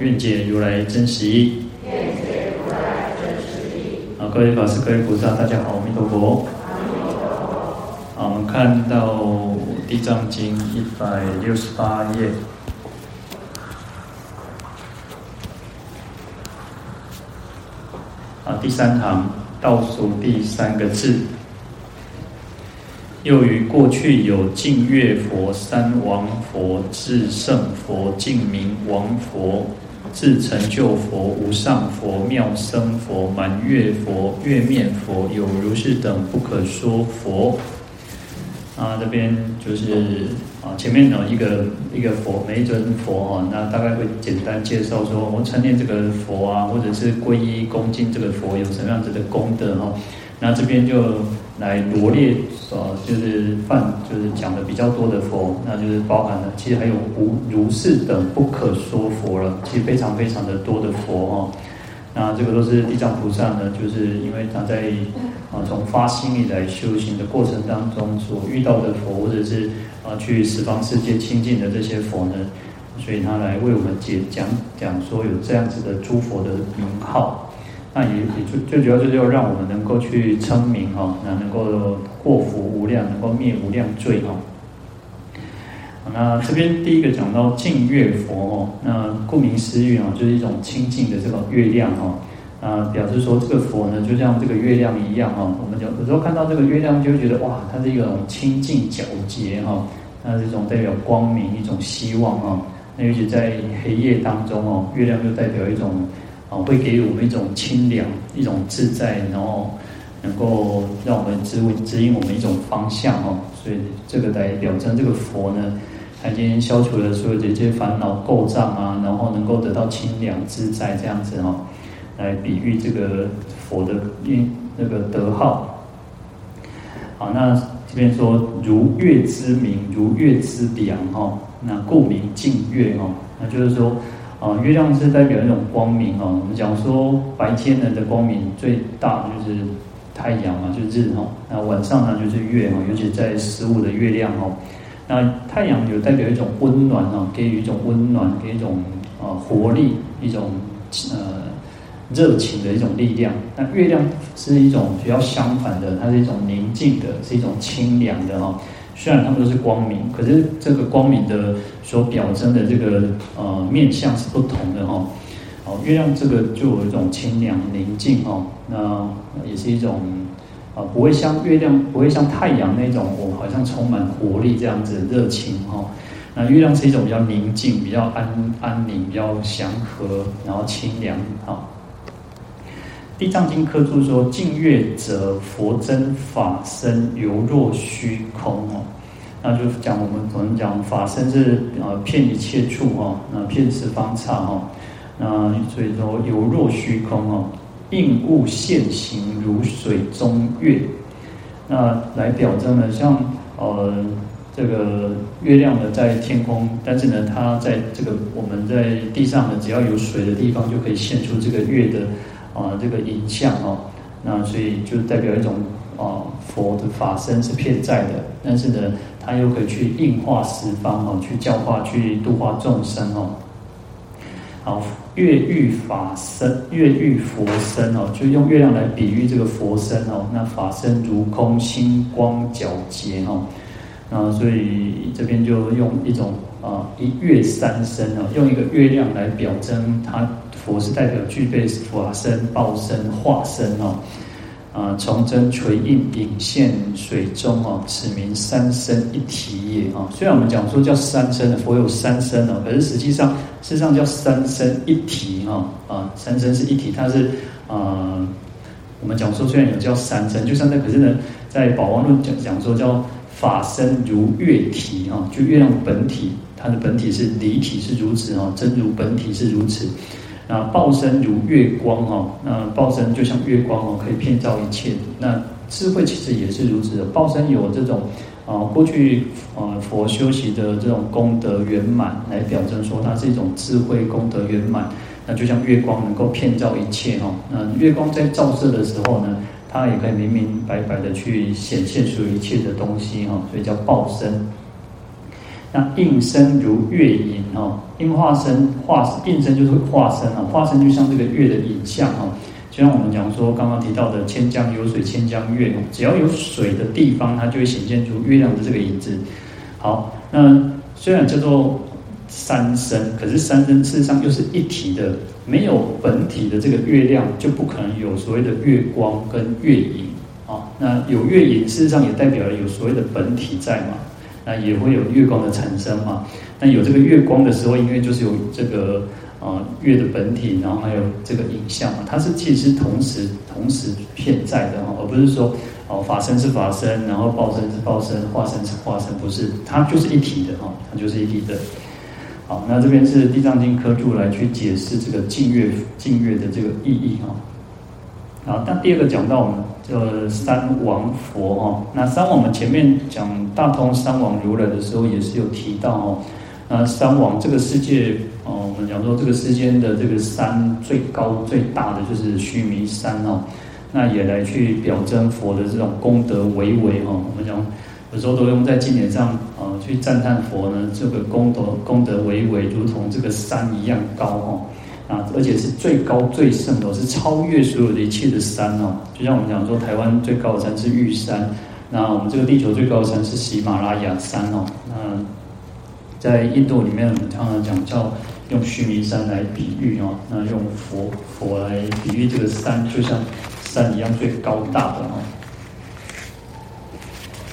愿解如来真实义。愿解如来真实义。好，各位法师、各位菩萨，大家好，阿弥陀佛。阿弥陀佛。好，我们看到《地藏经》一百六十八页。啊，第三行倒数第三个字。又于过去有净月佛、三王佛、至圣佛、净明王佛。自成就佛、无上佛、妙生佛、满月佛、月面佛，有如是等不可说佛。啊，这边就是啊，前面有一个一个佛，每一尊佛啊，那大概会简单介绍说，我们称念这个佛啊，或者是皈依恭敬这个佛有什么样子的功德哈。那这边就来罗列，呃，就是泛，就是讲的比较多的佛，那就是包含了，其实还有无如是等不可说佛了，其实非常非常的多的佛哈。那这个都是地藏菩萨呢，就是因为他在啊从发心以来修行的过程当中所遇到的佛，或者是啊去十方世界亲近的这些佛呢，所以他来为我们解讲讲说有这样子的诸佛的名号。那也也最最主要就是要让我们能够去称名哈，那能够过福无量，能够灭无量罪哈。那这边第一个讲到净月佛哦，那顾名思义啊，就是一种清净的这个月亮哈。啊，表示说这个佛呢，就像这个月亮一样哈。我们就有时候看到这个月亮，就会觉得哇，它是一种清净皎洁哈，那是一种代表光明，一种希望哈。那尤其在黑夜当中哦，月亮就代表一种。啊，会给予我们一种清凉、一种自在，然后能够让我们指指引我们一种方向哦。所以这个来表征这个佛呢，他已经消除了所有的这些烦恼垢障啊，然后能够得到清凉自在这样子哈，来比喻这个佛的因那个德号。好，那这边说如月之明，如月之凉哈，那故名净月哈，那就是说。啊，月亮是代表一种光明哦。我们讲说白天呢的光明最大就是太阳嘛，就是日哈。那晚上呢就是月哈，尤其在十五的月亮哈。那太阳有代表一种温暖哦，给予一种温暖，给一种啊活力，一种呃热情的一种力量。那月亮是一种比较相反的，它是一种宁静的，是一种清凉的哈。虽然它们都是光明，可是这个光明的所表征的这个呃面相是不同的哈。好，月亮这个就有一种清凉宁静哈，那也是一种啊，不会像月亮，不会像太阳那种我好像充满活力这样子热情哈。那月亮是一种比较宁静、比较安安宁、比较祥和，然后清凉哈。地藏经科注说：“净月者，佛真法身，犹若虚空哦。”那就讲我们可能讲法身是呃遍一切处哈，那遍十方刹哈，那所以说犹若虚空哦，应物现形如水中月。那来表征呢，像呃这个月亮呢在天空，但是呢它在这个我们在地上呢，只要有水的地方就可以现出这个月的。啊，这个影像哦，那所以就代表一种啊，佛的法身是遍在的，但是呢，他又可以去应化十方哦，去教化、去度化众生哦。好，月喻法身，月喻佛身哦，就用月亮来比喻这个佛身哦。那法身如空，星光皎洁哦。那所以这边就用一种啊，一月三身哦，用一个月亮来表征它。佛是代表具备法身、报身、化身哦，啊，从真垂印影现水中哦，此名三身一体也啊。虽然我们讲说叫三身佛有三身哦，可是实际上事实上叫三身一体哈啊，三身是一体，它是啊，我们讲说虽然有叫三身，就像那可是呢，在宝王论讲讲说叫法身如月体哈，就月亮本体，它的本体是离体是如此哦，真如本体是如此。那报身如月光哦，那报身就像月光哦，可以遍照一切。那智慧其实也是如此的，报身有这种啊，过去啊佛修习的这种功德圆满，来表征说它是一种智慧功德圆满。那就像月光能够遍照一切哈，那月光在照射的时候呢，它也可以明明白白的去显现出一切的东西哈，所以叫报身。那应身如月影哦，应化身化应身就是化身啊，化身就像这个月的影像哈，就像我们讲说刚刚提到的千江有水千江月，只要有水的地方，它就会显现出月亮的这个影子。好，那虽然叫做三身，可是三身事实上又是一体的，没有本体的这个月亮，就不可能有所谓的月光跟月影啊。那有月影，事实上也代表了有所谓的本体在嘛。那也会有月光的产生嘛？那有这个月光的时候，因为就是有这个呃月的本体，然后还有这个影像嘛，它是其实同时同时现在的哈，而不是说哦法身是法身，然后报身是报身，化身是化身，不是，它就是一体的哈，它就是一体的。好，那这边是《地藏经》科注来去解释这个净月净月的这个意义哈。好，那第二个讲到我们。呃，三王佛哈，那三王我们前面讲大通三王如来的时候，也是有提到哦。那三王这个世界哦，我们讲说这个世间的这个山最高最大的就是须弥山哦，那也来去表征佛的这种功德巍巍哈。我们讲有时候都用在经典上啊，去赞叹佛呢，这个功德功德巍巍，如同这个山一样高哈。啊，而且是最高最盛的，是超越所有的一切的山哦。就像我们讲说，台湾最高的山是玉山，那我们这个地球最高的山是喜马拉雅山哦。那在印度里面，我们常常讲叫用须弥山来比喻哦，那用佛佛来比喻这个山，就像山一样最高大的哦。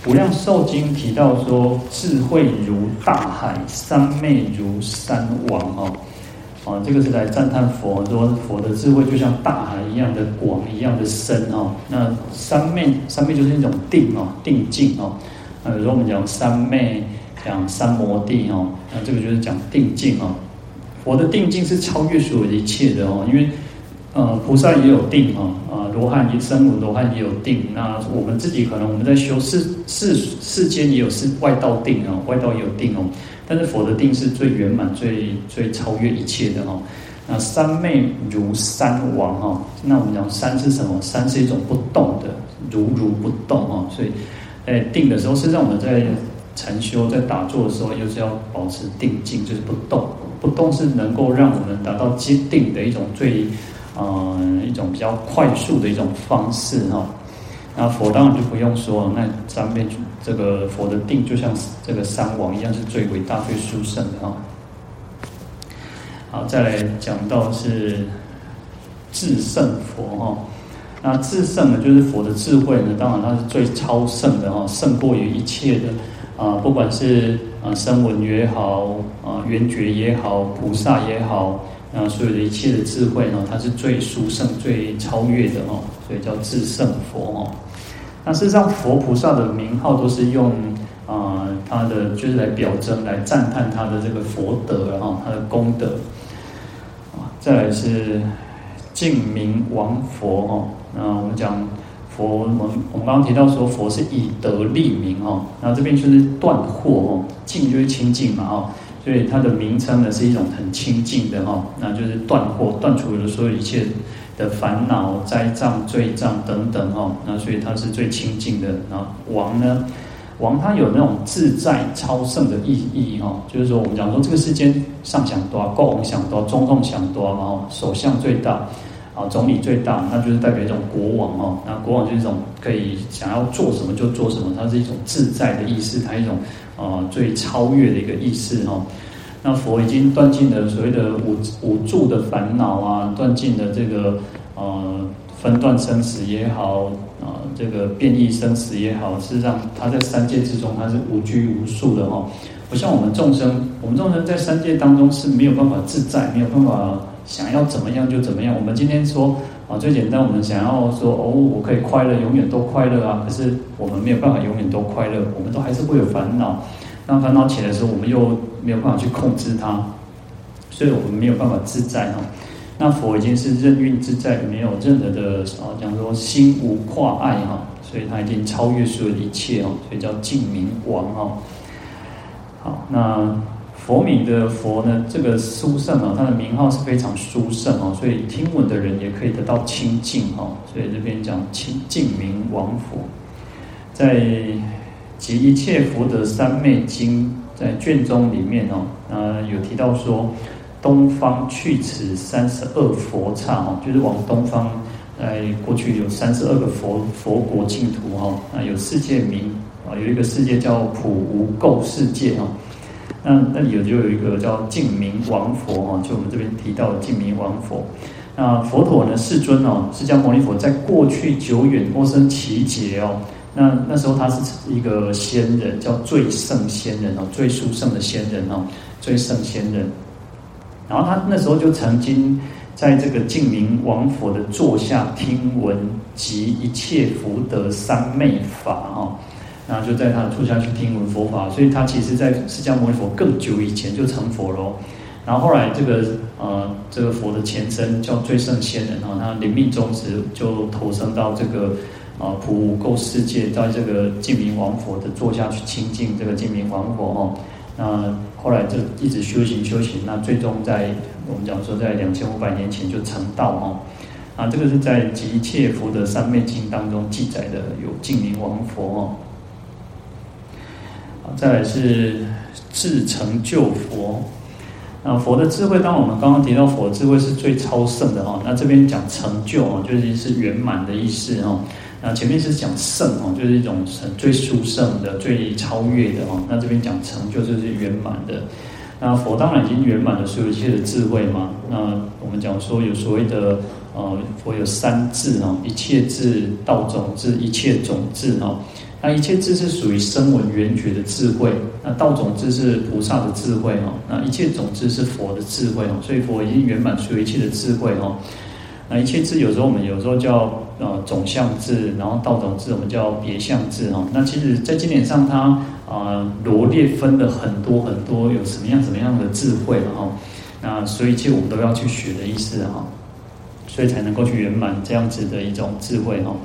无量寿经提到说，智慧如大海，三昧如山王哦。啊，这个是来赞叹佛，说佛的智慧就像大海一样的广，一样的深哦。那三昧，三昧就是一种定哦，定境哦。那如果我们讲三昧，讲三摩地哦，那这个就是讲定境哦。佛的定境是超越所有一切的哦，因为呃，菩萨也有定哦，罗汉也声闻罗汉也有定。那我们自己可能我们在修世世世间也有是外道定哦，外道也有定哦。但是佛的定是最圆满、最最超越一切的哈。那三昧如三王哈。那我们讲三是什么？三是一种不动的，如如不动哦。所以在定的时候，实际上我们在禅修、在打坐的时候，又是要保持定静，就是不动。不动是能够让我们达到接定的一种最，呃，一种比较快速的一种方式哈。那佛当然就不用说了，那上面这个佛的定就像这个三王一样，是最伟大、最殊胜的哈。好，再来讲到是至圣佛哈。那至圣呢，就是佛的智慧呢，当然它是最超胜的哈，胜过于一切的啊，不管是啊声闻也好啊缘觉也好，菩萨也好，啊所有的一切的智慧呢，它是最殊胜、最超越的哦，所以叫至圣佛哦。那事实上，佛菩萨的名号都是用啊、呃，他的就是来表征、来赞叹他的这个佛德，然后他的功德啊。再来是净明王佛哦，那我们讲佛，我们我们刚刚提到说佛是以德立名哈，那这边就是断惑哦，净就是清净嘛哦，所以它的名称呢是一种很清净的哈，那就是断惑，断除了所有一切。的烦恼、灾障、罪障等等哈，那所以它是最清净的。然后王呢，王他有那种自在超胜的意义哈，就是说我们讲说这个世间上想多，国王想多，中众想多，然后首相最大，啊总理最大，那就是代表一种国王哈。那国王就是一种可以想要做什么就做什么，它是一种自在的意思，它一种啊最超越的一个意思哈。那佛已经断尽了所谓的五五住的烦恼啊，断尽了这个呃分段生死也好啊、呃，这个变异生死也好，事实上他在三界之中他是无拘无束的哈。不像我们众生，我们众生在三界当中是没有办法自在，没有办法想要怎么样就怎么样。我们今天说啊，最简单，我们想要说哦，我可以快乐，永远都快乐啊。可是我们没有办法永远都快乐，我们都还是会有烦恼。当烦恼起来的时候，我们又没有办法去控制它，所以我们没有办法自在哈。那佛已经是任运自在，没有任何的啊，讲说心无挂碍哈，所以他已经超越所有一切哦，所以叫净明王哦。好，那佛名的佛呢，这个殊胜啊，它的名号是非常殊胜哦，所以听闻的人也可以得到清净哦。所以这边讲清净明王佛，在《集一切福德三昧经》在卷宗里面哦，呃，有提到说。东方去此三十二佛刹哦，就是往东方，在过去有三十二个佛佛国净土哈，啊有世界名啊，有一个世界叫普无垢世界哈，那那里有就有一个叫净明王佛哈，就我们这边提到的净明王佛。那佛陀呢，世尊哦，释迦牟尼佛在过去久远阿僧只劫哦，那那时候他是一个仙人，叫最圣仙人哦，最殊胜的仙人哦，最圣仙人。然后他那时候就曾经在这个净明王佛的座下听闻集一切福德三昧法哈，然后就在他的座下去听闻佛法，所以他其实在释迦牟尼佛更久以前就成佛了。然后后来这个呃这个佛的前身叫最胜仙人哈，他临命终时就投生到这个啊普无垢世界，在这个净明王佛的座下去亲近这个净明王佛哈。那后来就一直修行修行，那最终在我们讲说，在两千五百年前就成道哈。啊，这个是在《集切佛的三昧经》当中记载的，有净明王佛哦。再来是智成就佛。那佛的智慧，当我们刚刚提到佛智慧是最超胜的哈。那这边讲成就哦，就是是圆满的意思哦。那前面是讲圣哦，就是一种最殊胜的、最超越的哦。那这边讲成就就是圆满的。那佛当然已经圆满了所有一切的智慧嘛。那我们讲说有所谓的呃，佛有三智哦，一切智、道种智、一切种智哦。那一切智是属于声闻缘觉的智慧，那道种智是菩萨的智慧哦。那一切种智是佛的智慧哦。所以佛已经圆满所有一切的智慧哦。那一切智有时候我们有时候叫呃总相智，然后道种智我们叫别相智哈。那其实，在经典上它啊、罗列分了很多很多有什么样什么样的智慧哈。那所以其实我们都要去学的意思哈，所以才能够去圆满这样子的一种智慧哈。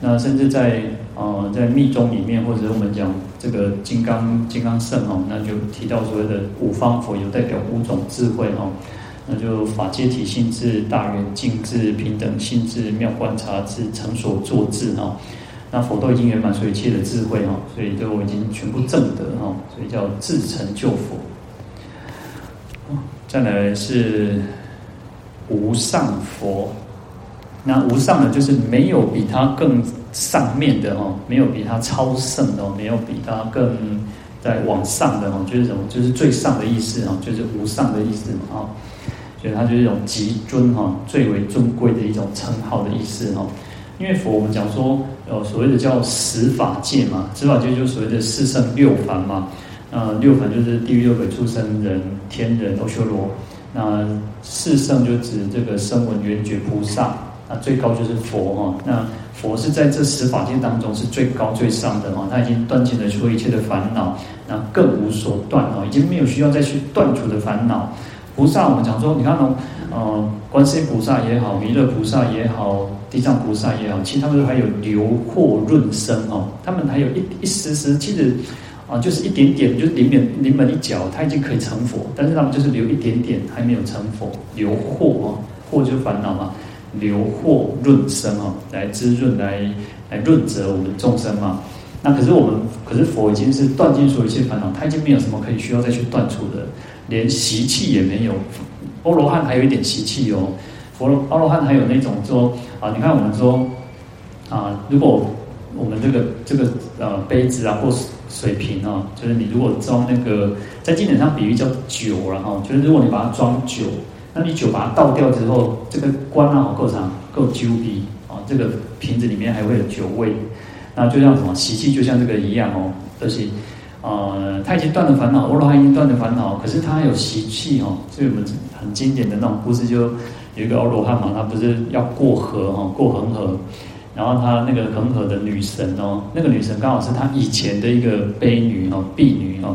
那甚至在呃在密宗里面，或者我们讲这个金刚金刚圣哦，那就提到所谓的五方佛有代表五种智慧哈。那就法界体性智、大圆净智、平等性智、妙观察智、成所作智哦。那佛都已经圆满所以一切的智慧哈，所以都已经全部证得哈，所以叫智成就佛。再来是无上佛，那无上呢就是没有比他更上面的哈，没有比他超胜的，没有比他更在往上的哈，就是什么？就是最上的意思哈，就是无上的意思啊。所以它就是一种极尊哈，最为尊贵的一种称号的意思哈。因为佛我们讲说，呃，所谓的叫十法界嘛，十法界就是所谓的四圣六凡嘛。那六凡就是地狱六鬼畜生人天人阿修罗。那四圣就指这个声闻缘觉菩萨。那最高就是佛哈。那佛是在这十法界当中是最高最上的哈，他已经断尽了所有一切的烦恼，那更无所断哦，已经没有需要再去断除的烦恼。菩萨，我们讲说，你看哦，呃，观世音菩萨也好，弥勒菩萨也好，地藏菩萨也好，其实他们都还有流惑润生哦，他们还有一一丝丝，其实啊，就是一点点，就是临门临门一脚，他已经可以成佛，但是他们就是留一点点，还没有成佛，留惑哦，惑就是烦恼嘛，流惑润生哦，来滋润，来来润泽我们众生嘛。那可是我们，可是佛已经是断尽所有一切烦恼，他已经没有什么可以需要再去断除的。连习气也没有，阿罗汉还有一点习气哦。佛罗阿罗汉还有那种说啊，你看我们说啊，如果我们这个这个呃杯子啊或水瓶啊，就是你如果装那个，在经典上比喻叫酒然后，就是如果你把它装酒，那你酒把它倒掉之后，这个关啊够长够揪鼻啊，这个瓶子里面还会有酒味，那就像什么习气就像这个一样哦，就是。呃，他已经断了烦恼，欧罗汉已经断了烦恼，可是他有习气哦。所以我们很经典的那种故事，就有一个欧罗汉嘛，他不是要过河哈，过恒河，然后他那个恒河的女神哦，那个女神刚好是他以前的一个婢女哦，婢女哦，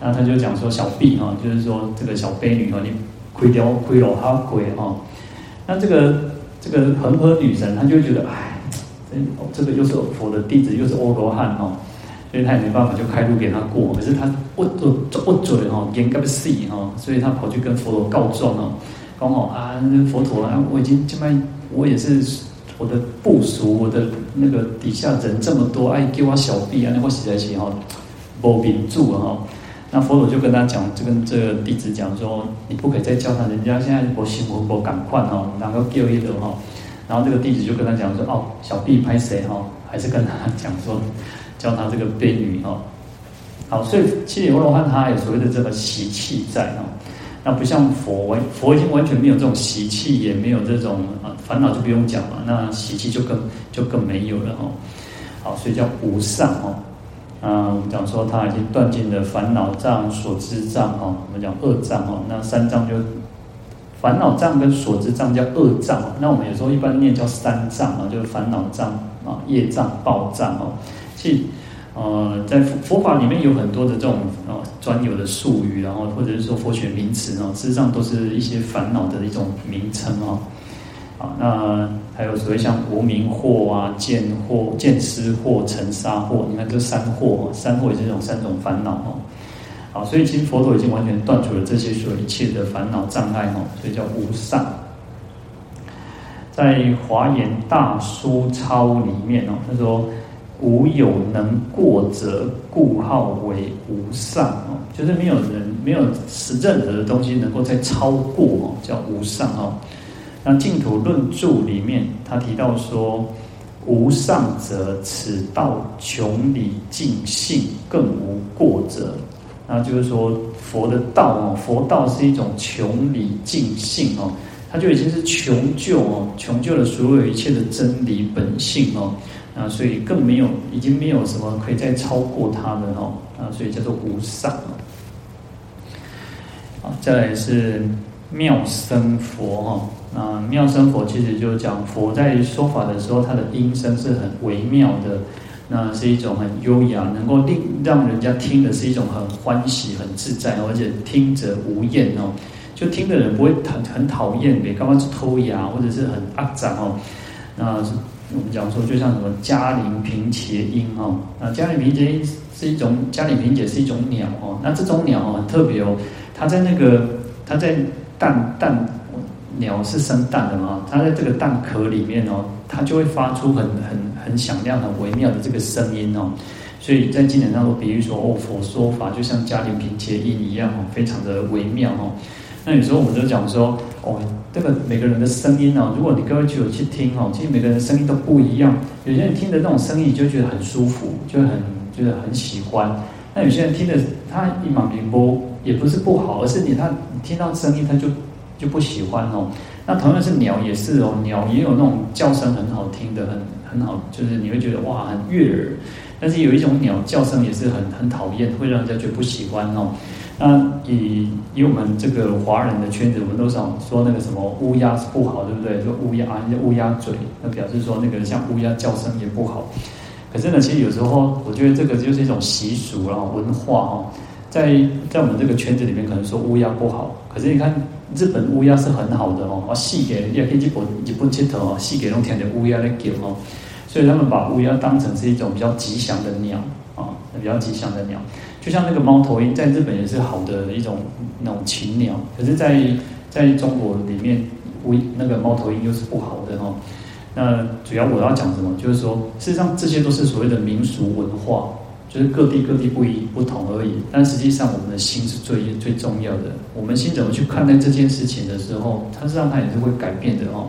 然后他就讲说小婢哈，就是说这个小婢女哦，你亏掉亏了他亏哈，那这个这个恒河女神，她就觉得，哎，这个又是佛的弟子，又是阿罗汉哦，所以她也没办法，就开路给他过。可是他握握握嘴哈，严格的死哈，所以他跑去跟佛陀告状哦，刚好啊，佛陀啊，我已经这么，我也是我的部属，我的那个底下人这么多，哎，给我小婢啊，那我实在是哈，无名住哈。那佛陀就跟他讲，就跟这个弟子讲说，你不可以再叫他，人家现在我辛苦我赶快哈，然后叫一个哈，然后这个弟子就跟他讲说，哦，小婢拍谁哈，还是跟他讲说，叫他这个婢女哈。好，所以七里阿罗汉他有所谓的这个习气在哈，那不像佛完，佛已经完全没有这种习气，也没有这种啊烦恼就不用讲了，那习气就更就更没有了哈。好，所以叫无上哈。啊，我们讲说他已经断尽了烦恼障、所知障哈，我们讲二障哈，那三障就烦恼障跟所知障叫二障，那我们有时候一般念叫三障啊，就是烦恼障啊、业障、报障哦。其实呃，在佛法里面有很多的这种呃专有的术语，然后或者是说佛学名词啊，事实上都是一些烦恼的一种名称哦。啊，那还有所谓像无名祸啊、见祸、见思祸、尘沙祸，你看这三祸，三祸也是这种三种烦恼哦。好，所以其实佛陀已经完全断除了这些所有一切的烦恼障碍哦，所以叫无上。在《华严大书钞》里面哦，他说：“无有能过者，故号为无上哦，就是没有人没有任何的东西能够再超过哦，叫无上哦。”那净土论注里面，他提到说：“无上者，此道穷理尽性，更无过者。”那就是说，佛的道哦，佛道是一种穷理尽性哦，它就已经是穷究哦，穷究了所有一切的真理本性哦。啊，所以更没有，已经没有什么可以再超过它的哦。啊，所以叫做无上。好，再来是妙生佛哈。啊，妙声佛其实就是讲佛在说法的时候，他的音声是很微妙的，那是一种很优雅，能够令让人家听的是一种很欢喜、很自在，而且听者无厌哦。就听的人不会很很讨厌，别刚刚是偷牙或者是很肮脏哦。那我们讲说，就像什么嘉陵频伽音哦，那嘉陵频伽音是一种嘉陵频伽是一种鸟哦，那这种鸟哦很特别哦，它在那个它在蛋蛋。鸟是生蛋的嘛？它在这个蛋壳里面哦，它就会发出很很很响亮、很微妙的这个声音哦。所以在经典上都比喻说，哦，佛说法就像迦陵频伽音一样哦，非常的微妙哦。那有时候我们就讲说，哦，这个每个人的声音哦，如果你各位去有去听哦，其实每个人的声音都不一样。有些人听的那种声音，就觉得很舒服，就很就是很喜欢。那有些人听的他一马平波，也不是不好，而是你他你听到声音他就。就不喜欢哦。那同样是鸟也是哦，鸟也有那种叫声很好听的，很很好，就是你会觉得哇很悦耳。但是有一种鸟叫声也是很很讨厌，会让人家觉得不喜欢哦。那以以我们这个华人的圈子，我们都想说那个什么乌鸦是不好，对不对？说乌鸦啊，乌鸦嘴，那表示说那个像乌鸦叫声也不好。可是呢，其实有时候我觉得这个就是一种习俗然后文化哦，在在我们这个圈子里面，可能说乌鸦不好，可是你看。日本乌鸦是很好的哦，我细给也可以日本日本街头哦，细给弄天的乌鸦来叫哦，所以他们把乌鸦当成是一种比较吉祥的鸟啊，比较吉祥的鸟，就像那个猫头鹰，在日本也是好的一种那种禽鸟，可是在在中国里面，乌那个猫头鹰又是不好的哦。那主要我要讲什么？就是说，事实上这些都是所谓的民俗文化。就是各地各地不一不同而已，但实际上我们的心是最最重要的。我们心怎么去看待这件事情的时候，它实际上它也是会改变的哦。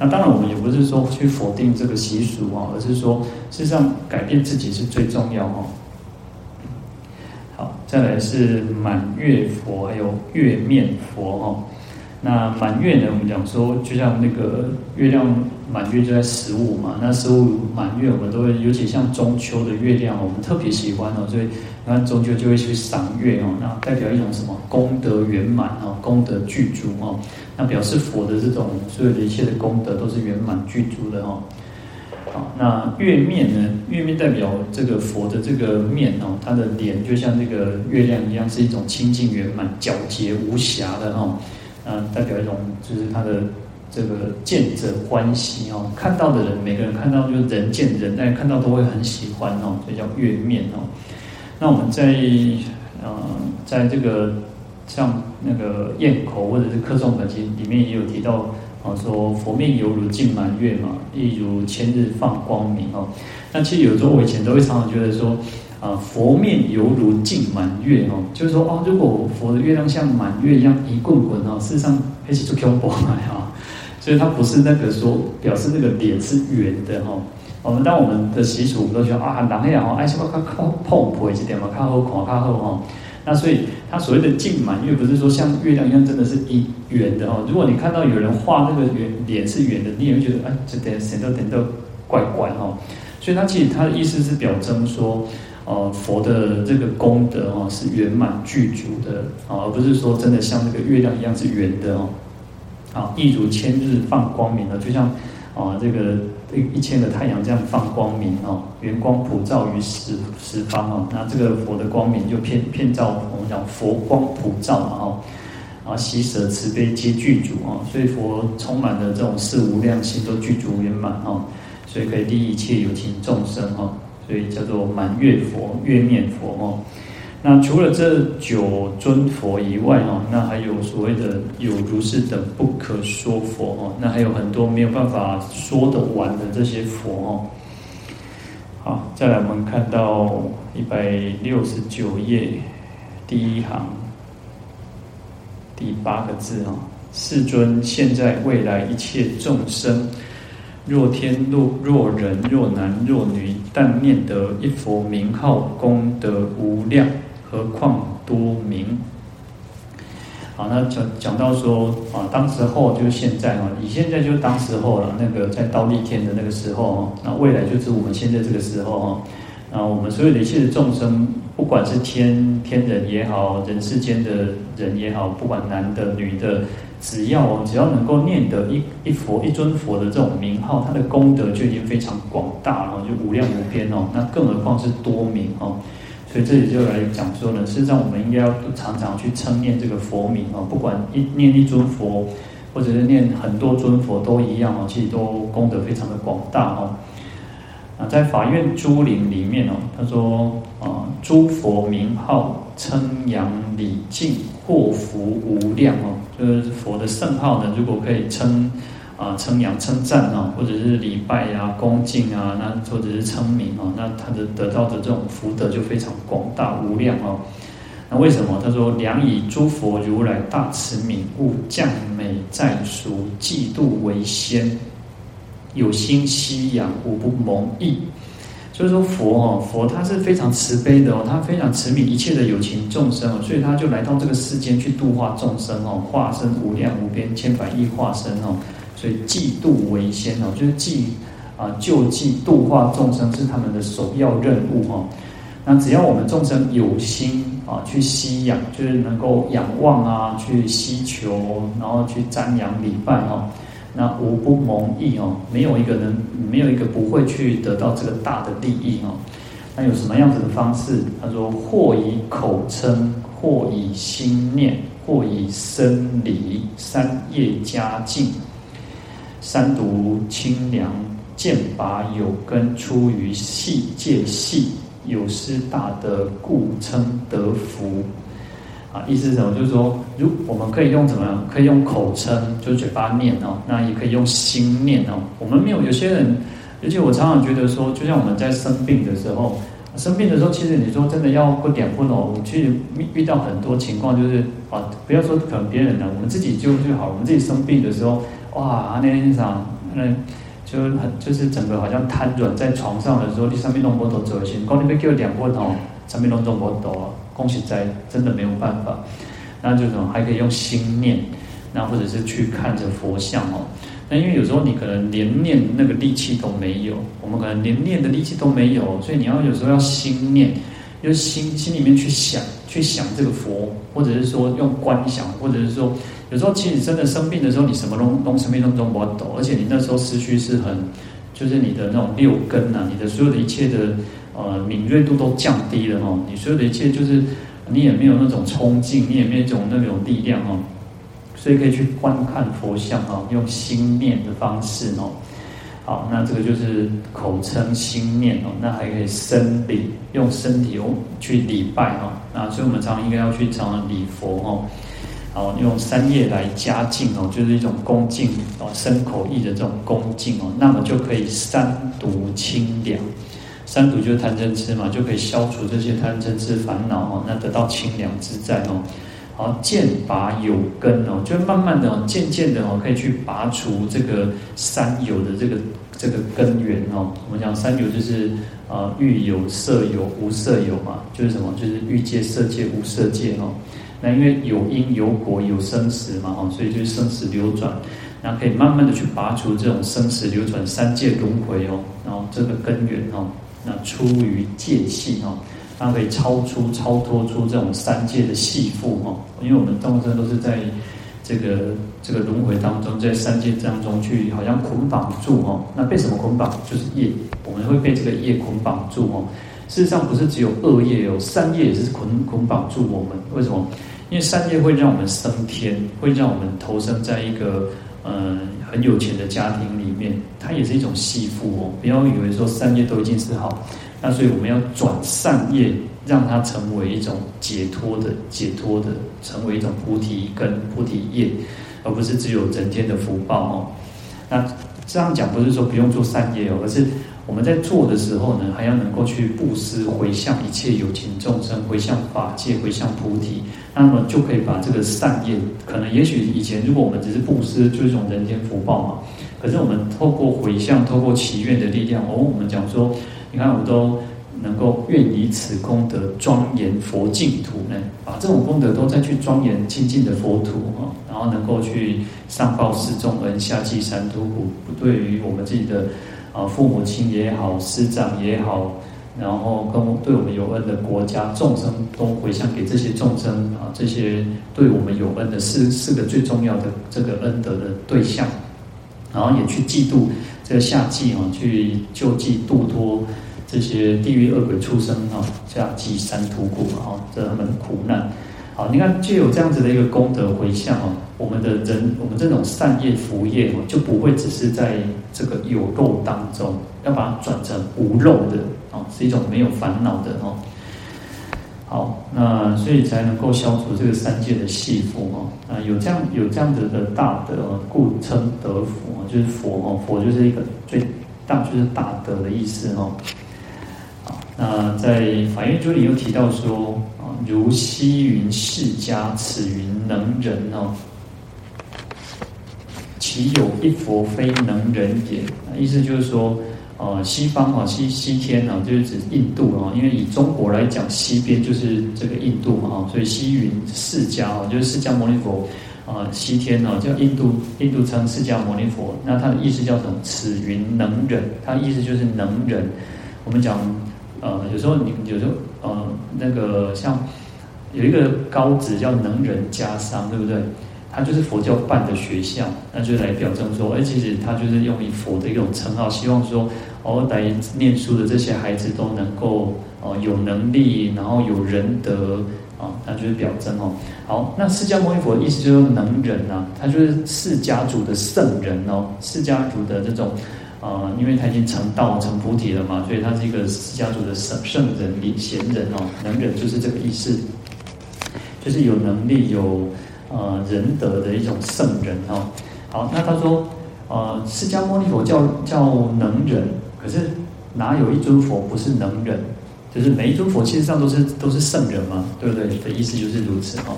那当然，我们也不是说去否定这个习俗哦，而是说事实上改变自己是最重要哦。好，再来是满月佛，还有月面佛哦。那满月呢？我们讲说，就像那个月亮满月就在十五嘛。那十五满月，我们都会，尤其像中秋的月亮，我们特别喜欢哦。所以，那中秋就会去赏月哦。那代表一种什么？功德圆满哦，功德具足哦。那表示佛的这种所有的一切的功德都是圆满具足的哦。好，那月面呢？月面代表这个佛的这个面哦，他的脸就像这个月亮一样，是一种清净圆满、皎洁无瑕的哦。嗯，代表一种就是他的这个见者欢喜哦，看到的人，每个人看到就是人见人，但看到都会很喜欢哦，所以叫月面哦。那我们在呃，在这个像那个咽口或者是课诵本经里面也有提到啊，说佛面犹如镜满月嘛，亦如千日放光明哦。那其实有时候我以前都会常常觉得说。啊，佛面犹如镜满月哦，就是说哦，如果佛的月亮像满月一样一棍棍哦，事实上还是做恐怖嘛哈，所以它不是那个说表示那个脸是圆的哈。我们当我们的习俗我们都觉得啊，人那样哦，爱什么看靠碰婆一点嘛，看后看看后哈。那所以它所谓的镜满月，不是说像月亮一样真的是一圆的哦。如果你看到有人画那个圆脸是圆的，你也会觉得哎，这点显得显得怪怪哈。所以它其实它的意思是表征说。哦，佛的这个功德哦，是圆满具足的啊，而不是说真的像那个月亮一样是圆的哦。啊，一如千日放光明的，就像啊这个一千个太阳这样放光明哦，圆光普照于十十方哦。那这个佛的光明就遍遍照我们讲佛光普照嘛哈，啊喜舍慈悲皆具足啊，所以佛充满了这种四无量心都具足圆满哦，所以可以利益一切有情众生哦。所以叫做满月佛、月面佛哦。那除了这九尊佛以外哦，那还有所谓的有如是等不可说佛哦。那还有很多没有办法说得完的这些佛哦。好，再来我们看到一百六十九页第一行第八个字哦：世尊，现在未来一切众生。若天若若人若男若女，但念得一佛名号，功德无量，何况多名？好，那讲讲到说啊，当时候就是现在啊，以现在就是当时候了。那个在忉利天的那个时候啊，那未来就是我们现在这个时候啊。啊，我们所有的一切的众生，不管是天天人也好，人世间的人也好，不管男的女的。只要只要能够念得一一佛一尊佛的这种名号，他的功德就已经非常广大了，就无量无边哦。那更何况是多名哦。所以这里就来讲说呢，实际上我们应该要常常去称念这个佛名哦。不管一念一尊佛，或者是念很多尊佛都一样哦，其实都功德非常的广大哦。啊，在法院诸林里面哦，他说啊，诸佛名号称扬礼敬，获福无量哦。就是佛的圣号呢，如果可以称啊称扬称赞啊，或者是礼拜呀、恭敬啊，那或者是称名啊，那他的得到的这种福德就非常广大无量哦。那为什么？他说：“良以诸佛如来大慈愍悟，降美在俗，嫉妒为先，有心希扬，无不蒙益。”所以说佛哦，佛他是非常慈悲的哦，他非常慈悯一切的有情众生哦，所以他就来到这个世间去度化众生哦，化身无量无边千百亿化身哦，所以济度为先哦，就是济啊救济度化众生是他们的首要任务哦。那只要我们众生有心啊，去吸仰，就是能够仰望啊，去希求，然后去瞻仰礼拜哦。那无不蒙益哦，没有一个人，没有一个不会去得到这个大的利益哦。那有什么样子的方式？他说：或以口称，或以心念，或以身礼，三业加净，三毒清凉，渐拔有根，出于细界细，有失大德，故称得福。啊，意思是什么？就是说，如我们可以用怎么样？可以用口称，就是嘴巴念哦。那也可以用心念哦。我们没有有些人，而且我常常觉得说，就像我们在生病的时候，生病的时候，其实你说真的要不点不哦，其实遇到很多情况，就是啊，不要说可能别人了，我们自己就就好。我们自己生病的时候，哇，那天上那就很就是整个好像瘫软在床上的时候，你上面弄波头走心，讲你要叫点波头，上面弄中波头啊。恭喜在真的没有办法，那这种还可以用心念，那或者是去看着佛像哦。那因为有时候你可能连念那个力气都没有，我们可能连念的力气都没有，所以你要有时候要心念，就是心心里面去想，去想这个佛，或者是说用观想，或者是说有时候其实真的生病的时候，你什么东东生命当中不懂，而且你那时候思绪是很，就是你的那种六根呐、你的所有的一切的。呃，敏锐度都降低了哈，你所有的一切就是你也没有那种冲劲，你也没有一种那种力量哈，所以可以去观看佛像哦，用心念的方式哦。好，那这个就是口称心念哦，那还可以身礼，用身体哦去礼拜哦。那所以我们常常应该要去常常礼佛哦。好，用三业来加敬哦，就是一种恭敬哦，身口意的这种恭敬哦，那么就可以三毒清凉。三毒就是贪嗔痴嘛，就可以消除这些贪嗔痴烦恼哦，那得到清凉自在哦。好，剑拔有根哦，就慢慢的哦，渐渐的哦，可以去拔除这个三有的这个这个根源哦。我们讲三有就是啊，欲有、色有、无色有嘛，就是什么？就是欲界、色界、无色界哦。那因为有因有果有生死嘛，哦，所以就是生死流转，那可以慢慢的去拔除这种生死流转三界轮回哦，然后这个根源哦，那出于界性哦，它可以超出超脱出这种三界的系缚哦，因为我们众生都是在这个这个轮回当中，在三界当中去好像捆绑住哦，那被什么捆绑？就是业，我们会被这个业捆绑住哦。事实上不是只有恶业哦，善业也是捆捆绑住我们，为什么？因为善业会让我们升天，会让我们投生在一个嗯很有钱的家庭里面，它也是一种吸附哦。不要以为说善业都已经是好，那所以我们要转善业，让它成为一种解脱的、解脱的，成为一种菩提根、菩提业，而不是只有整天的福报哦。那这样讲不是说不用做善业哦，而是。我们在做的时候呢，还要能够去布施，回向一切有情众生，回向法界，回向菩提，那么就可以把这个善业，可能也许以前如果我们只是布施，就是一种人间福报嘛。可是我们透过回向，透过祈愿的力量，哦，我们讲说，你看我都能够愿以此功德庄严佛净土呢，把这种功德都再去庄严清净的佛土啊，然后能够去上报四重恩，下济三途苦，不对于我们自己的。啊，父母亲也好，师长也好，然后跟对我们有恩的国家众生，都回向给这些众生啊，这些对我们有恩的四四个最重要的这个恩德的对象，然后也去济度这个夏季啊，去救济度脱这些地狱恶鬼出生啊，夏季三途苦啊，这他们苦难。好，你看，就有这样子的一个功德回向哦，我们的人，我们这种善业福业哦，就不会只是在这个有漏当中，要把它转成无漏的哦，是一种没有烦恼的哦。好，那所以才能够消除这个三界的系缚哦。啊，有这样有这样子的大德，故称得佛，就是佛哦，佛就是一个最大就是大德的意思哦。好，那在法院经里又提到说。如西云释迦，此云能人哦，其有一佛非能人也？意思就是说，呃，西方啊，西西天啊，就是指印度啊，因为以中国来讲，西边就是这个印度嘛，所以西云释迦啊，就是释迦牟尼佛啊，西天啊，叫印度，印度称释迦牟尼佛，那他的意思叫什么？此云能人，他意思就是能人。我们讲。呃，有时候你有时候呃，那个像有一个高职叫能人加商，对不对？他就是佛教办的学校，那就来表证说，哎，其实他就是用以佛的一种称号，希望说哦，来念书的这些孩子都能够哦有能力，然后有仁德啊，那就是表征哦。好，那释迦牟尼佛的意思就是能人啊，他就是释迦族的圣人哦，释迦族的这种。啊、呃，因为他已经成道成菩提了嘛，所以他是一个释迦族的圣圣人、贤人哦，能人就是这个意思，就是有能力、有呃仁德的一种圣人哦。好，那他说，呃，释迦牟尼佛叫叫能人，可是哪有一尊佛不是能人？就是每一尊佛其实上都是都是圣人嘛，对不对？的意思就是如此哦。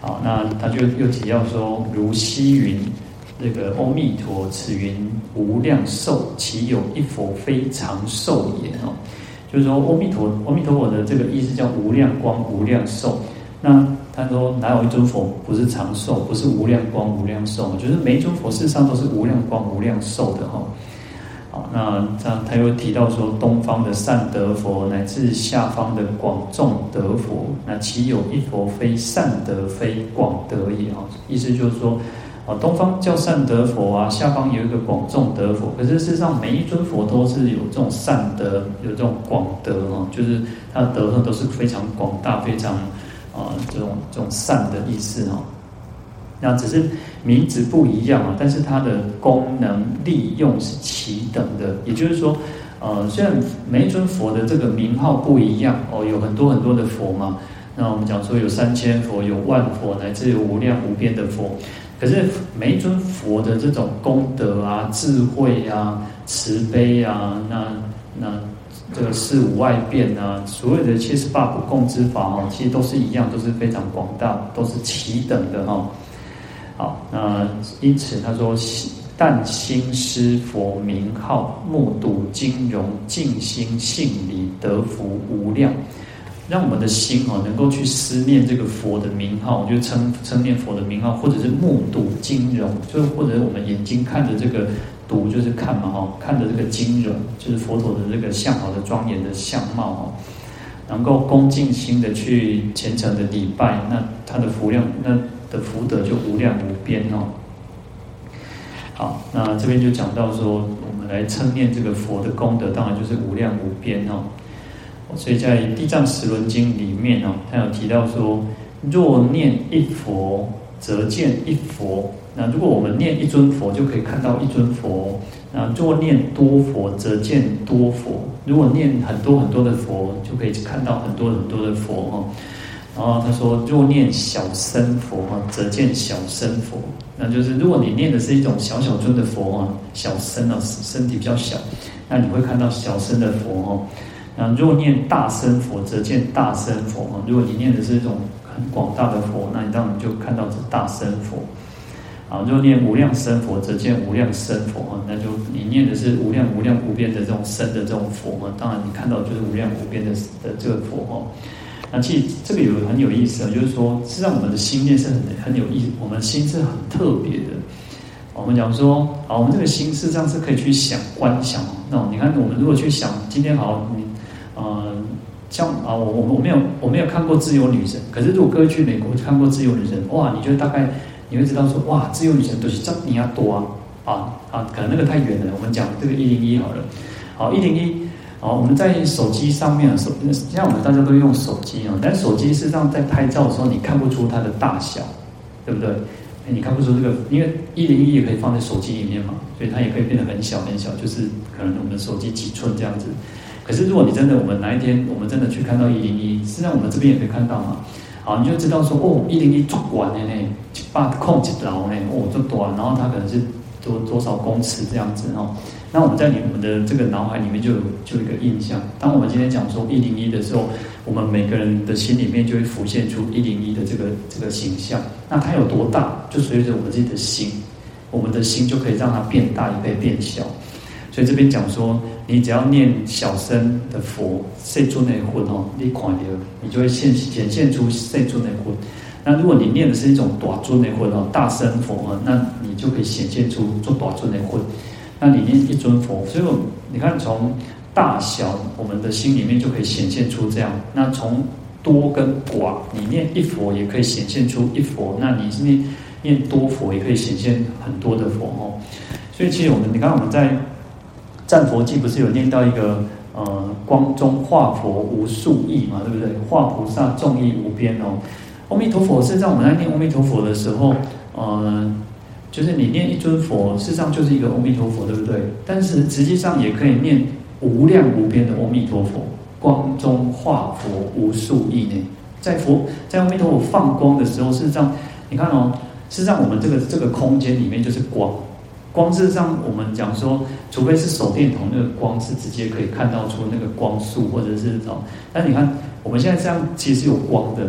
好，那他就又提到说，如西云。这个阿弥陀，此云无量寿，其有一佛非常寿也？哦，就是说，阿弥陀，阿弥陀佛的这个意思叫无量光、无量寿。那他说，哪有一尊佛不是长寿，不是无量光、无量寿？就是每一尊佛事实上都是无量光、无量寿的哈。好，那这样他又提到说，东方的善德佛，乃至下方的广众德佛，那其有一佛非善德、非广德也？哦，意思就是说。啊，东方叫善德佛啊，下方有一个广众德佛。可是事实上，每一尊佛都是有这种善德，有这种广德哦，就是他的德呢都是非常广大、非常啊这种这种善的意思哦。那只是名字不一样啊，但是它的功能利用是齐等的。也就是说，呃，虽然每一尊佛的这个名号不一样哦，有很多很多的佛嘛。那我们讲说有三千佛，有万佛，乃至有无量无边的佛。可是每一尊佛的这种功德啊、智慧啊、慈悲啊，那那这个四无外变啊，所有的七十八不共之法哦，其实都是一样，都是非常广大，都是齐等的哈。好，那因此他说，但心师佛名号，目睹金容，静心信理，得福无量。让我们的心哦，能够去思念这个佛的名号，就称称念佛的名号，或者是目睹金容，就或者我们眼睛看着这个睹，就是看嘛哈，看着这个金容，就是佛陀的这个相好的庄严的相貌哦，能够恭敬心的去虔诚的礼拜，那他的福量那。的福德就无量无边哦。好，那这边就讲到说，我们来称念这个佛的功德，当然就是无量无边哦。所以在《地藏十轮经》里面哦，他有提到说，若念一佛，则见一佛。那如果我们念一尊佛，就可以看到一尊佛；那若念多佛，则见多佛。如果念很多很多的佛，就可以看到很多很多的佛哦。然后他说：“若念小身佛哈，则见小身佛。那就是如果你念的是一种小小尊的佛啊，小身啊，身体比较小，那你会看到小身的佛哦。那若念大身佛，则见大身佛啊。如果你念的是一种很广大的佛，那你当然就看到是大身佛。啊，若念无量身佛，则见无量身佛啊。那就你念的是无量无量无边的这种身的这种佛啊，当然你看到就是无量无边的的这个佛哦。”那其实这个有很有意思啊，就是说，实际上我们的心念是很很有意思，我们心是很特别的。我们讲说，啊，我们这个心事实上是可以去想、观想。那你看，我们如果去想，今天好，你，像啊，我我我没有我没有看过《自由女神》，可是如果各位去美国看过《自由女神》，哇，你就大概你会知道说，哇，《自由女神》都是这尼亚多啊，啊啊，可能那个太远了。我们讲这个一零一好了，好一零一。好，我们在手机上面，手像我们大家都用手机啊，但手机事实上在拍照的时候，你看不出它的大小，对不对？你看不出这个，因为一零一也可以放在手机里面嘛，所以它也可以变得很小很小，就是可能我们的手机几寸这样子。可是如果你真的，我们哪一天我们真的去看到一零一，实际上我们这边也可以看到嘛。好，你就知道说，哦，一零一足管的呢，把控制牢呢，哦，这短，然后它可能是多多少公尺这样子哦。那我们在你们的这个脑海里面就有就有一个印象。当我们今天讲说一零一的时候，我们每个人的心里面就会浮现出一零一的这个这个形象。那它有多大，就随着我们自己的心，我们的心就可以让它变大，也可以变小。所以这边讲说，你只要念小身的佛，世尊的魂哦，你看到，你就会现显现出世尊的魂。那如果你念的是一种短尊的魂哦，大身佛哦，那你就可以显现出做短尊的魂。那你念一尊佛，所以你看从大小，我们的心里面就可以显现出这样。那从多跟寡，你念一佛也可以显现出一佛。那你念念多佛也可以显现很多的佛哦。所以其实我们，你看我们在战佛记不是有念到一个呃光中化佛无数亿嘛，对不对？化菩萨众亿无边哦。阿弥陀佛是在我们在念阿弥陀佛的时候，呃。就是你念一尊佛，事实上就是一个阿弥陀佛，对不对？但是实际上也可以念无量无边的阿弥陀佛，光中化佛无数亿呢。在佛在阿弥陀佛放光的时候，事实上你看哦，事实上我们这个这个空间里面就是光，光事实上我们讲说，除非是手电筒那个光是直接可以看到出那个光束或者是哦，但你看我们现在这样其实有光的，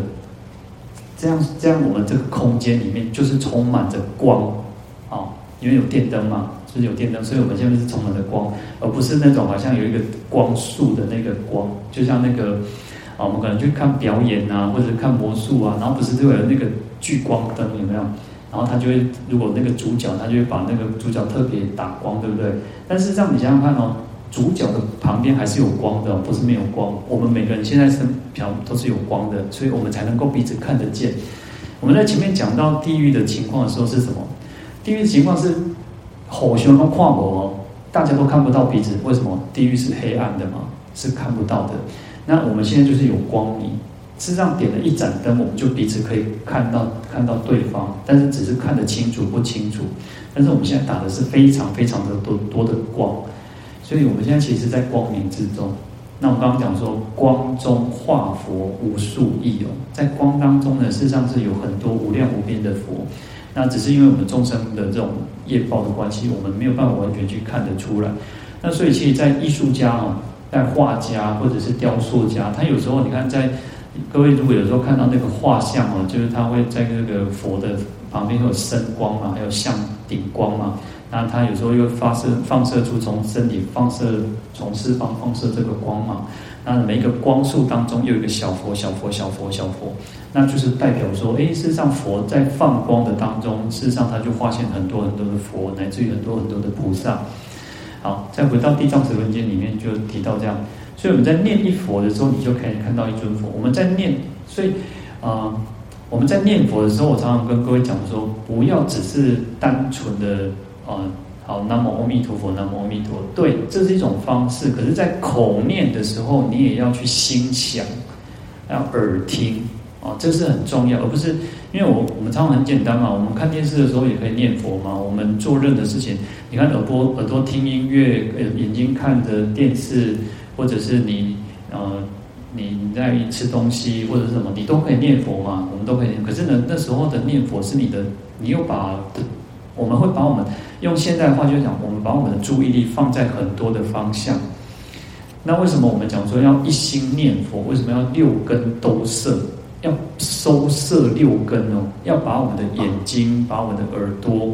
这样这样我们这个空间里面就是充满着光。哦，因为有电灯嘛，就是有电灯，所以我们现在是充满了光，而不是那种好像有一个光束的那个光，就像那个啊，我们可能去看表演啊，或者看魔术啊，然后不是就有那个聚光灯有没有？然后他就会，如果那个主角，他就会把那个主角特别打光，对不对？但是这样你想想看哦，主角的旁边还是有光的，不是没有光。我们每个人现在身旁都是有光的，所以我们才能够彼此看得见。我们在前面讲到地狱的情况的时候是什么？地狱的情况是，火熊都看不哦，大家都看不到彼此。为什么？地狱是黑暗的嘛，是看不到的。那我们现在就是有光明，事实上点了一盏灯，我们就彼此可以看到看到对方，但是只是看得清楚不清楚。但是我们现在打的是非常非常的多多的光，所以我们现在其实，在光明之中。那我刚刚讲说，光中化佛无数亿哦，在光当中呢，事实上是有很多无量无边的佛。那只是因为我们众生的这种业报的关系，我们没有办法完全去看得出来。那所以，其实，在艺术家哦，在画家或者是雕塑家，他有时候你看，在各位如果有时候看到那个画像哦，就是他会在那个佛的旁边会有身光嘛，还有像顶光嘛。那他有时候又发射放射出从身体放射从四方放射这个光嘛。那每一个光束当中又有一个小佛、小佛、小佛、小佛，那就是代表说，哎，事实上佛在放光的当中，事实上他就发现很多很多的佛，乃至于很多很多的菩萨。好，再回到《地藏十轮经》里面就提到这样，所以我们在念一佛的时候，你就可以看到一尊佛。我们在念，所以啊、我们在念佛的时候，我常常跟各位讲说，不要只是单纯的啊。好，南无阿弥陀佛，南无阿弥陀佛。对，这是一种方式。可是，在口念的时候，你也要去心想，要耳听啊，这是很重要，而不是因为我我们常常很简单嘛。我们看电视的时候也可以念佛嘛。我们做任何事情，你看耳朵耳朵听音乐，眼睛看着电视，或者是你呃你在吃东西或者是什么，你都可以念佛嘛。我们都可以念。可是呢，那时候的念佛是你的，你又把。我们会把我们用现代话就讲，我们把我们的注意力放在很多的方向。那为什么我们讲说要一心念佛？为什么要六根都摄？要收摄六根哦？要把我们的眼睛、把我们的耳朵、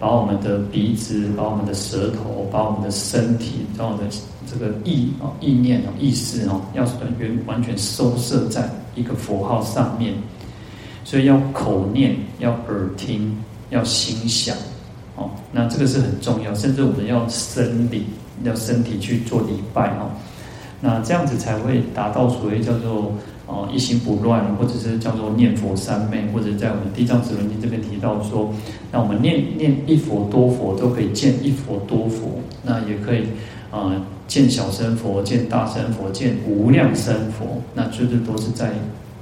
把我们的鼻子、把我们的舌头、把我们的身体、把我们的这个意啊意念啊意识哦，要完全完全收摄在一个佛号上面。所以要口念，要耳听。要心想，哦，那这个是很重要，甚至我们要生理，要身体去做礼拜哦，那这样子才会达到所谓叫做哦一心不乱，或者是叫做念佛三昧，或者在我们地藏十轮经这边提到说，那我们念念一佛多佛都可以见一佛多佛，那也可以啊、见小生佛，见大生佛，见无量生佛，那就是都是在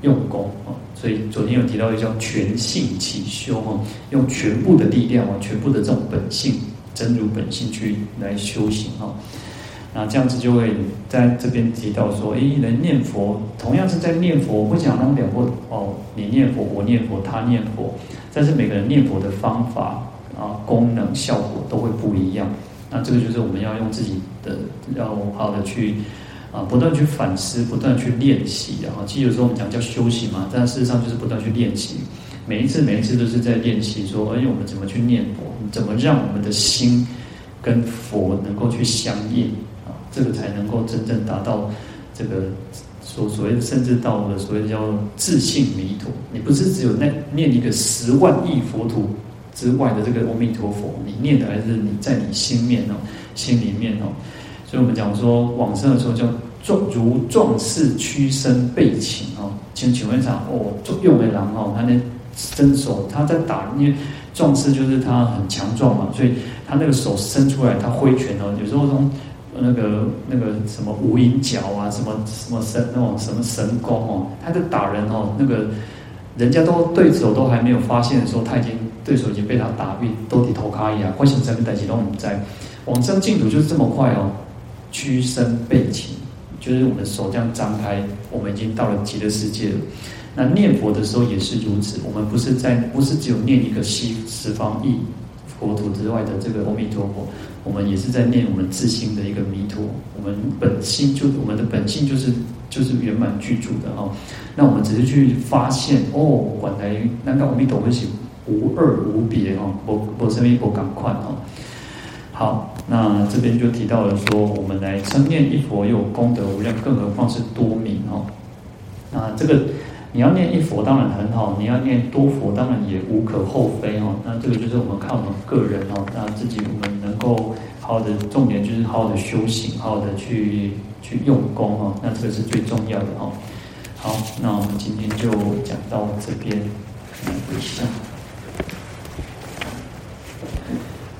用功啊。所以昨天有提到一个叫全性起修哈，用全部的力量啊，全部的这种本性真如本性去来修行哈。那这样子就会在这边提到说，诶，人念佛同样是在念佛，我讲他们两个哦，你念佛，我念佛，他念佛，但是每个人念佛的方法啊、功能、效果都会不一样。那这个就是我们要用自己的要好的去。啊，不断去反思，不断去练习，然后其实有时候我们讲叫修行嘛，但事实上就是不断去练习。每一次，每一次都是在练习，说，哎，我们怎么去念佛？怎么让我们的心跟佛能够去相应啊？这个才能够真正达到这个所所谓，甚至到了所谓叫自信弥陀。你不是只有那念一个十万亿佛土之外的这个阿弥陀佛，你念的还是你在你心面哦，心里面哦。所以我们讲说往生的时候叫壮如壮士屈身背擒哦，请请问一下哦，用为狼哦，他那伸手他在打，因为壮士就是他很强壮嘛，所以他那个手伸出来，他挥拳哦，有时候从那个那个什么无影脚啊，什么什么神那种什么神功哦，他在打人哦，那个人家都对手都还没有发现的时候，他已经对手已经被他打晕，都抵头卡一样，或者什么代志都不知，往生净土就是这么快哦。屈身背起，就是我们手这样张开，我们已经到了极乐世界了。那念佛的时候也是如此，我们不是在，不是只有念一个西十方亿国土之外的这个阿弥陀佛，我们也是在念我们自心的一个弥陀。我们本心就我们的本性就是就是圆满具足的哈。那我们只是去发现哦，原来难道阿弥陀佛是无二无别哈？我我身边我赶快哈。好，那这边就提到了说，我们来称念一佛，又有功德无量，更何况是多名哦。那这个你要念一佛当然很好，你要念多佛当然也无可厚非哦。那这个就是我们看我们个人哦，那自己我们能够好好的重点就是好好的修行，好好的去去用功哦。那这个是最重要的哦。好，那我们今天就讲到这边，来回向。